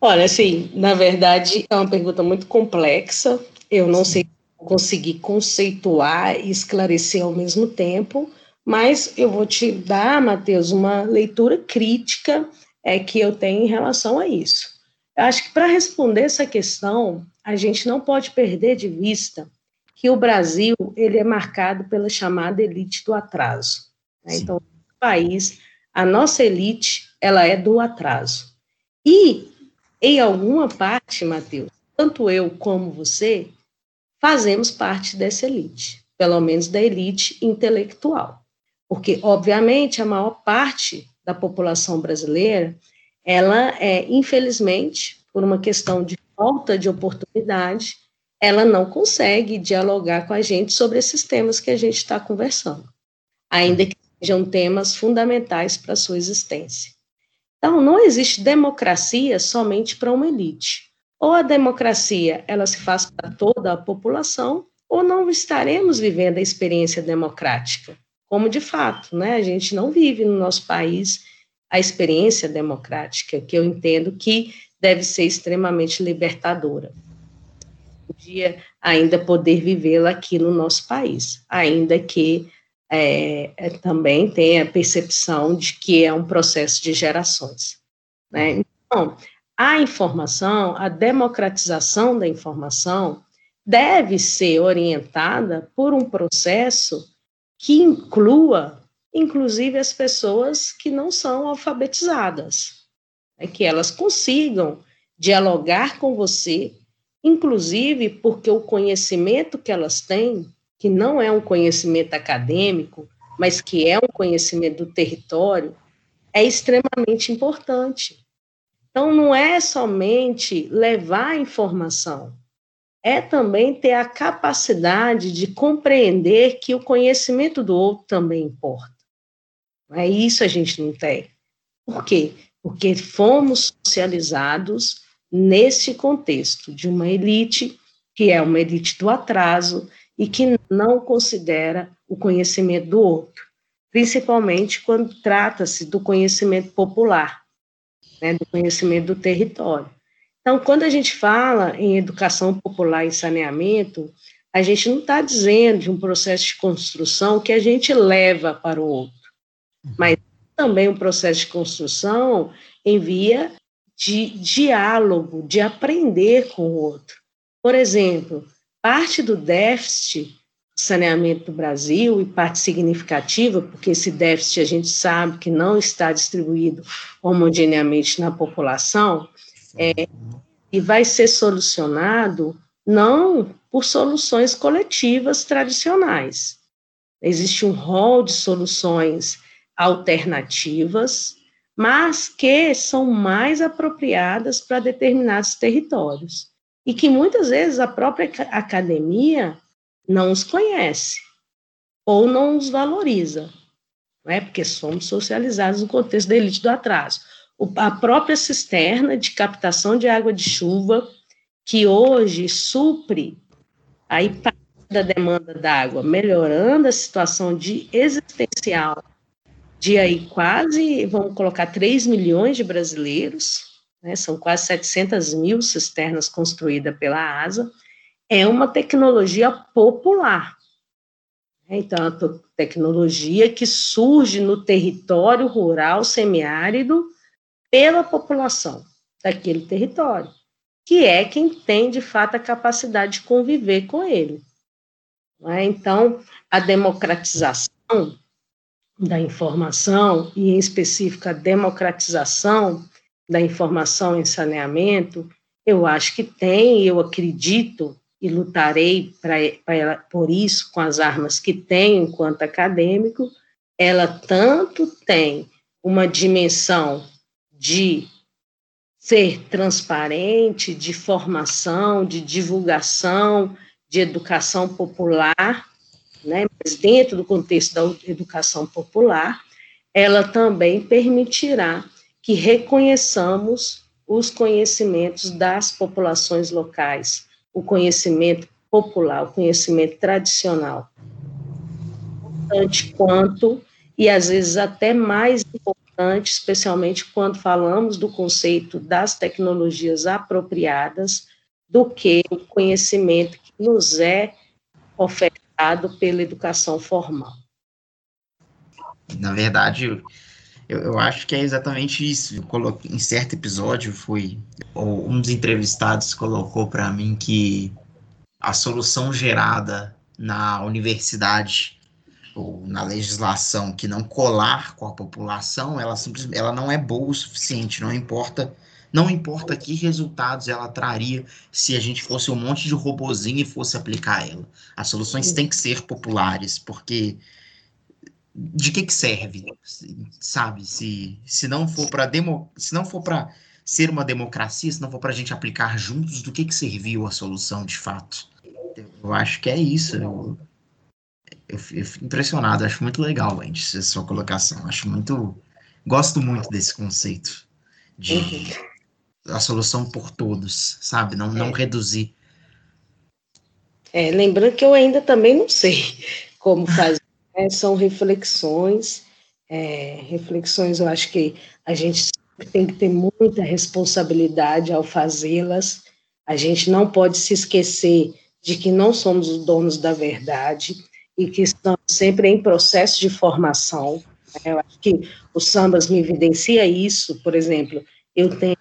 Olha, assim, na verdade, é uma pergunta muito complexa. Eu não sei conseguir conceituar e esclarecer ao mesmo tempo, mas eu vou te dar, Matheus, uma leitura crítica é, que eu tenho em relação a isso. Eu acho que para responder essa questão, a gente não pode perder de vista que o Brasil ele é marcado pela chamada elite do atraso. Né? Então, no país, a nossa elite ela é do atraso. E, em alguma parte, Matheus, tanto eu como você, fazemos parte dessa elite, pelo menos da elite intelectual. Porque, obviamente, a maior parte da população brasileira, ela é, infelizmente, por uma questão de falta de oportunidade, ela não consegue dialogar com a gente sobre esses temas que a gente está conversando, ainda que sejam temas fundamentais para a sua existência. Então, não existe democracia somente para uma elite. Ou a democracia ela se faz para toda a população, ou não estaremos vivendo a experiência democrática como de fato, né, a gente não vive no nosso país a experiência democrática, que eu entendo que deve ser extremamente libertadora. Um dia ainda poder vivê-la aqui no nosso país, ainda que é, é, também tenha a percepção de que é um processo de gerações. Né? Então, a informação, a democratização da informação, deve ser orientada por um processo que inclua, inclusive, as pessoas que não são alfabetizadas, é que elas consigam dialogar com você, inclusive porque o conhecimento que elas têm, que não é um conhecimento acadêmico, mas que é um conhecimento do território, é extremamente importante. Então, não é somente levar a informação, é também ter a capacidade de compreender que o conhecimento do outro também importa. É isso a gente não tem. Por quê? Porque fomos socializados nesse contexto de uma elite que é uma elite do atraso e que não considera o conhecimento do outro, principalmente quando trata-se do conhecimento popular, né, do conhecimento do território. Então, quando a gente fala em educação popular e saneamento, a gente não está dizendo de um processo de construção que a gente leva para o outro, uhum. mas também um processo de construção em via de diálogo, de aprender com o outro. Por exemplo, parte do déficit saneamento do Brasil, e parte significativa, porque esse déficit a gente sabe que não está distribuído homogeneamente na população, é, e vai ser solucionado não por soluções coletivas tradicionais. Existe um rol de soluções alternativas, mas que são mais apropriadas para determinados territórios e que muitas vezes a própria academia não os conhece ou não os valoriza, não é? Porque somos socializados no contexto da elite do atraso. A própria cisterna de captação de água de chuva, que hoje supre aí da demanda d'água, melhorando a situação de existencial de aí quase, vamos colocar 3 milhões de brasileiros, né, são quase 700 mil cisternas construídas pela ASA, é uma tecnologia popular. Então, é uma tecnologia que surge no território rural semiárido, pela população daquele território, que é quem tem de fato a capacidade de conviver com ele. É? Então, a democratização da informação, e em específico a democratização da informação em saneamento, eu acho que tem, eu acredito e lutarei pra, pra, por isso com as armas que tenho enquanto acadêmico, ela tanto tem uma dimensão de ser transparente, de formação, de divulgação, de educação popular, né, mas dentro do contexto da educação popular, ela também permitirá que reconheçamos os conhecimentos das populações locais, o conhecimento popular, o conhecimento tradicional. Importante quanto, e às vezes até mais importante, especialmente quando falamos do conceito das tecnologias apropriadas, do que o conhecimento que nos é ofertado pela educação formal. Na verdade, eu, eu acho que é exatamente isso. Coloquei, em certo episódio, foi um dos entrevistados colocou para mim que a solução gerada na universidade ou na legislação que não colar com a população, ela simplesmente ela não é boa o suficiente, não importa não importa que resultados ela traria se a gente fosse um monte de robozinho e fosse aplicar ela. As soluções têm que ser populares, porque de que que serve, sabe? Se, se não for para demo, se não for para ser uma democracia, se não for para a gente aplicar juntos, do que que serviu a solução de fato? Eu acho que é isso. Eu, eu, eu fico impressionado, acho muito legal, gente, a sua colocação. Acho muito, gosto muito desse conceito de a solução por todos, sabe? Não, não é. reduzir. É, lembrando que eu ainda também não sei como fazer é, são reflexões, é, reflexões eu acho que a gente tem que ter muita responsabilidade ao fazê-las, a gente não pode se esquecer de que não somos os donos da verdade e que estamos sempre em processo de formação. Né? Eu acho que o Sambas me evidencia isso, por exemplo, eu tenho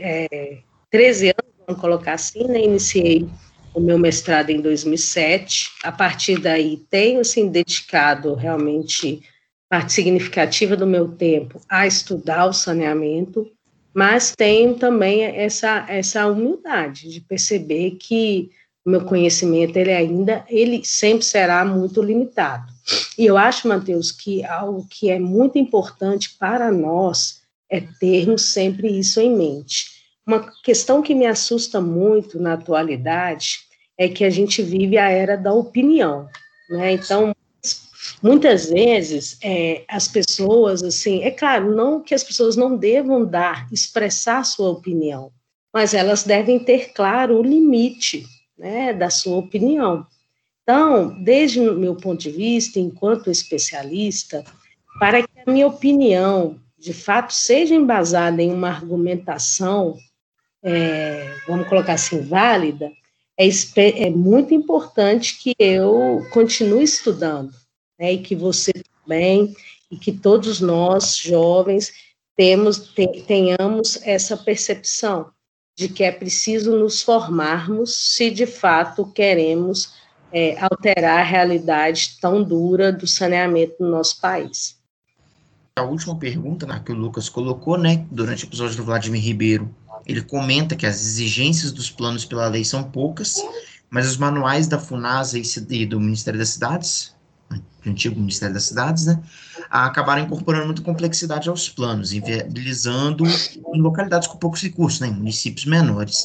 é, 13 anos, vamos colocar assim, né, iniciei o meu mestrado em 2007. A partir daí, tenho assim, dedicado realmente parte significativa do meu tempo a estudar o saneamento, mas tenho também essa, essa humildade de perceber que o meu conhecimento ele ainda ele sempre será muito limitado. E eu acho, Mateus, que algo que é muito importante para nós é termos sempre isso em mente uma questão que me assusta muito na atualidade é que a gente vive a era da opinião, né? Então, muitas vezes é, as pessoas, assim, é claro, não que as pessoas não devam dar, expressar sua opinião, mas elas devem ter claro o limite, né, da sua opinião. Então, desde o meu ponto de vista, enquanto especialista, para que a minha opinião de fato seja embasada em uma argumentação é, vamos colocar assim, válida, é, é, muito importante que eu continue estudando, né, e que você também, e que todos nós, jovens, temos, tenhamos essa percepção de que é preciso nos formarmos se de fato queremos é, alterar a realidade tão dura do saneamento no nosso país. A última pergunta né, que o Lucas colocou, né, durante o episódio do Vladimir Ribeiro, ele comenta que as exigências dos planos pela lei são poucas, mas os manuais da FUNASA e do Ministério das Cidades, do antigo Ministério das Cidades, né, acabaram incorporando muita complexidade aos planos, inviabilizando em localidades com poucos recursos, né, em municípios menores.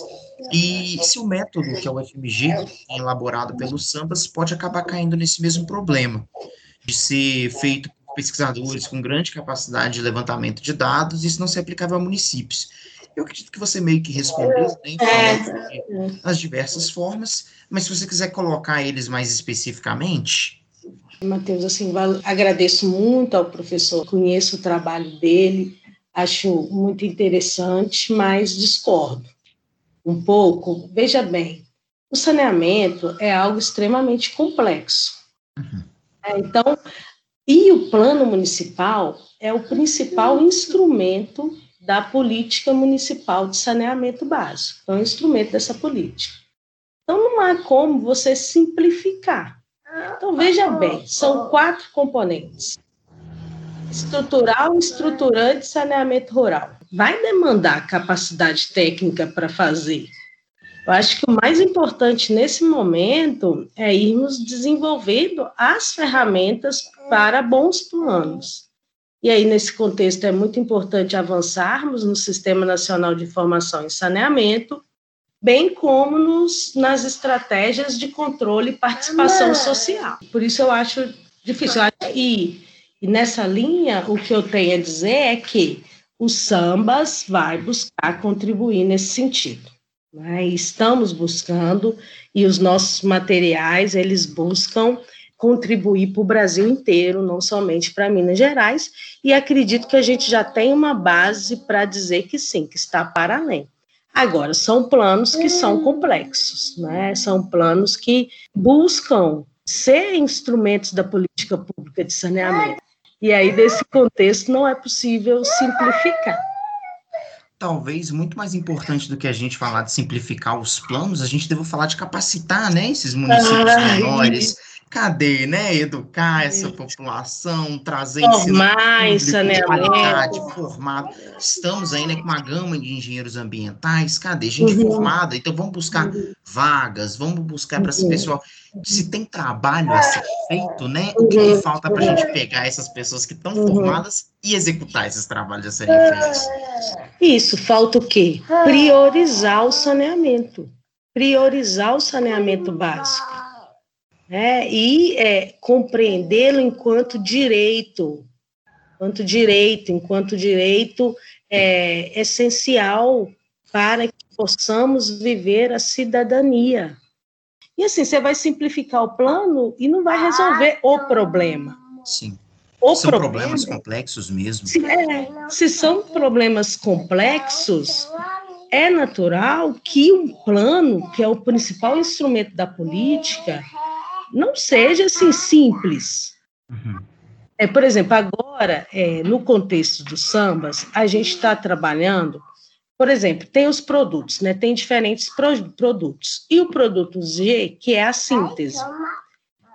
E se o método que é o FMG, elaborado pelos SAMBAS, pode acabar caindo nesse mesmo problema, de ser feito por pesquisadores com grande capacidade de levantamento de dados, isso não ser aplicável a municípios. Eu acredito que você meio que respondeu, né, é. as diversas formas, mas se você quiser colocar eles mais especificamente. Matheus, assim, agradeço muito ao professor, conheço o trabalho dele, acho muito interessante, mas discordo um pouco. Veja bem, o saneamento é algo extremamente complexo. Uhum. É, então, e o plano municipal é o principal instrumento da política municipal de saneamento básico, é um instrumento dessa política. Então, não há como você simplificar. Então, veja bem, são quatro componentes. estrutural, estruturante, saneamento rural. Vai demandar capacidade técnica para fazer. Eu acho que o mais importante nesse momento é irmos desenvolvendo as ferramentas para bons planos. E aí, nesse contexto, é muito importante avançarmos no Sistema Nacional de Informação e Saneamento, bem como nos, nas estratégias de controle e participação social. Por isso, eu acho difícil. E, e nessa linha, o que eu tenho a dizer é que o Sambas vai buscar contribuir nesse sentido. Né? Estamos buscando, e os nossos materiais, eles buscam contribuir para o Brasil inteiro, não somente para Minas Gerais, e acredito que a gente já tem uma base para dizer que sim, que está para além. Agora, são planos que são complexos, né? são planos que buscam ser instrumentos da política pública de saneamento. E aí, nesse contexto, não é possível simplificar talvez muito mais importante do que a gente falar de simplificar os planos, a gente deve falar de capacitar, né, esses municípios Ai. menores. Cadê, né? Educar essa população, trazer formar saneamento, formado. Estamos aí né, com uma gama de engenheiros ambientais. Cadê gente uhum. formada? Então vamos buscar uhum. vagas, vamos buscar para esse uhum. pessoal se tem trabalho a ser feito, né? O que, que uhum. falta para a gente pegar essas pessoas que estão uhum. formadas e executar esses trabalhos a serem feitos? Isso, falta o quê? Priorizar o saneamento. Priorizar o saneamento básico. Né? E é, compreendê-lo enquanto direito, enquanto direito, enquanto direito é, essencial para que possamos viver a cidadania. E assim, você vai simplificar o plano e não vai resolver o problema. Sim. O são problema, problemas complexos mesmo. Se, é, se são problemas complexos, é natural que um plano, que é o principal instrumento da política, não seja assim simples. Uhum. É, por exemplo, agora, é, no contexto dos sambas, a gente está trabalhando por exemplo, tem os produtos, né? Tem diferentes pro produtos. E o produto G, que é a síntese.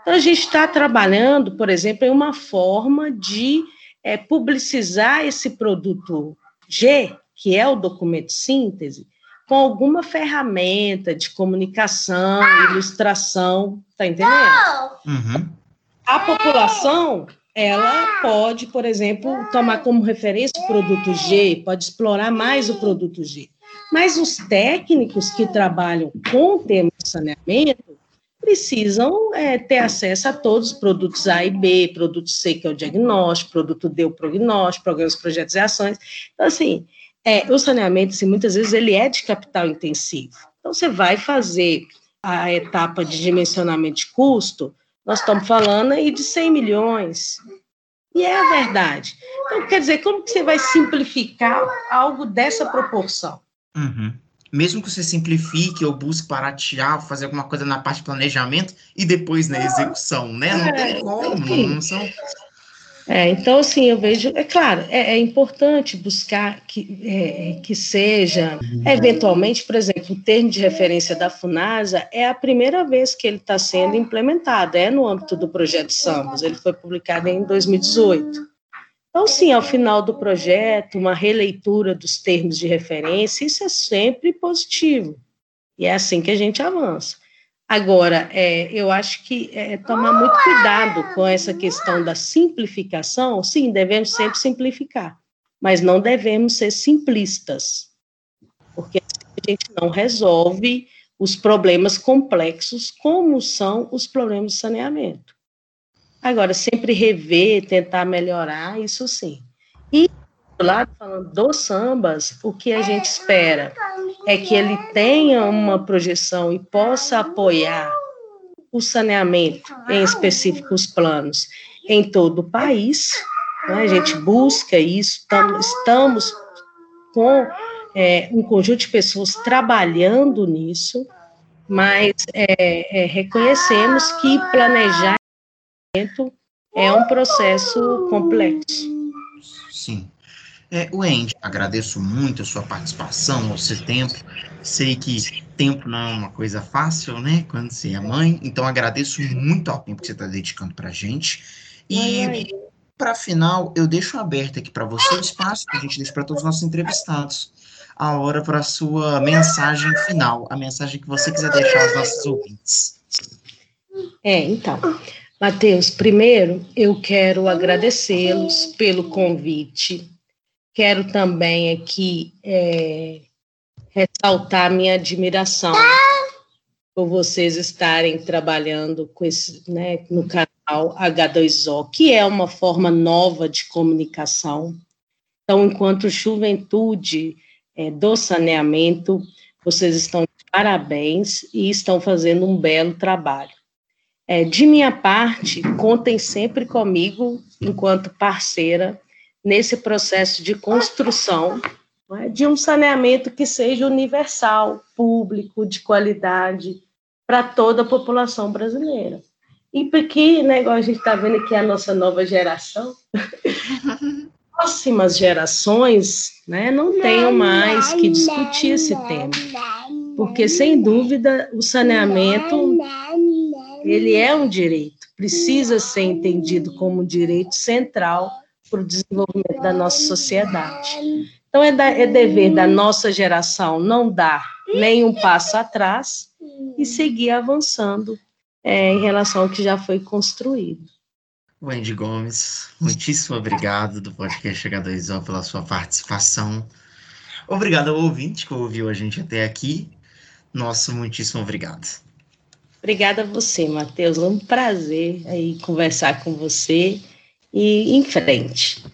Então, a gente está trabalhando, por exemplo, em uma forma de é, publicizar esse produto G, que é o documento síntese, com alguma ferramenta de comunicação, ilustração, tá entendendo? Uhum. A população ela pode, por exemplo, tomar como referência o produto G, pode explorar mais o produto G. Mas os técnicos que trabalham com o tema de saneamento precisam é, ter acesso a todos os produtos A e B, produto C, que é o diagnóstico, produto D, o prognóstico, programas, projetos e ações. Então, assim, é, o saneamento, assim, muitas vezes, ele é de capital intensivo. Então, você vai fazer a etapa de dimensionamento de custo, nós estamos falando aí de 100 milhões. E é a verdade. Então, quer dizer, como que você vai simplificar algo dessa proporção? Uhum. Mesmo que você simplifique ou busque baratear, fazer alguma coisa na parte de planejamento e depois na execução, né? Não é, tem como, não são é, então, assim, eu vejo, é claro, é, é importante buscar que, é, que seja, eventualmente, por exemplo, o termo de referência da FUNASA é a primeira vez que ele está sendo implementado, é no âmbito do projeto SAMBOS, ele foi publicado em 2018. Então, sim, ao final do projeto, uma releitura dos termos de referência, isso é sempre positivo, e é assim que a gente avança. Agora, é, eu acho que é, tomar muito cuidado com essa questão da simplificação. Sim, devemos sempre simplificar, mas não devemos ser simplistas, porque a gente não resolve os problemas complexos, como são os problemas de saneamento. Agora, sempre rever, tentar melhorar, isso sim. E, lado, falando dos sambas, o que a gente espera? é que ele tenha uma projeção e possa apoiar o saneamento, em específico os planos, em todo o país. Né? A gente busca isso, tam, estamos com é, um conjunto de pessoas trabalhando nisso, mas é, é, reconhecemos que planejar é um processo complexo. Sim. É, Wendy, agradeço muito a sua participação, o seu tempo. Sei que tempo não é uma coisa fácil, né? Quando você é mãe. Então, agradeço muito ao tempo que você está dedicando para a gente. E para final, eu deixo aberto aqui para você o espaço que a gente deixa para todos os nossos entrevistados. A hora para a sua mensagem final, a mensagem que você quiser deixar aos nossos ouvintes. É, então, Matheus, primeiro eu quero agradecê-los pelo convite. Quero também aqui é, ressaltar minha admiração por vocês estarem trabalhando com esse, né, no canal H2O, que é uma forma nova de comunicação. Então, enquanto juventude é, do saneamento, vocês estão de parabéns e estão fazendo um belo trabalho. É, de minha parte, contem sempre comigo, enquanto parceira, nesse processo de construção é, de um saneamento que seja universal, público, de qualidade, para toda a população brasileira. E porque, né, igual a gente está vendo aqui a nossa nova geração, próximas gerações né, não tenham mais que discutir esse tema. Porque, sem dúvida, o saneamento ele é um direito, precisa ser entendido como um direito central para o desenvolvimento da nossa sociedade. Então, é, da, é dever da nossa geração não dar nenhum passo atrás e seguir avançando é, em relação ao que já foi construído. Wendy Gomes, muitíssimo obrigado do podcast H2O pela sua participação. Obrigado ao ouvinte que ouviu a gente até aqui. Nosso muitíssimo obrigado. Obrigada a você, Matheus. É um prazer aí conversar com você e em frente.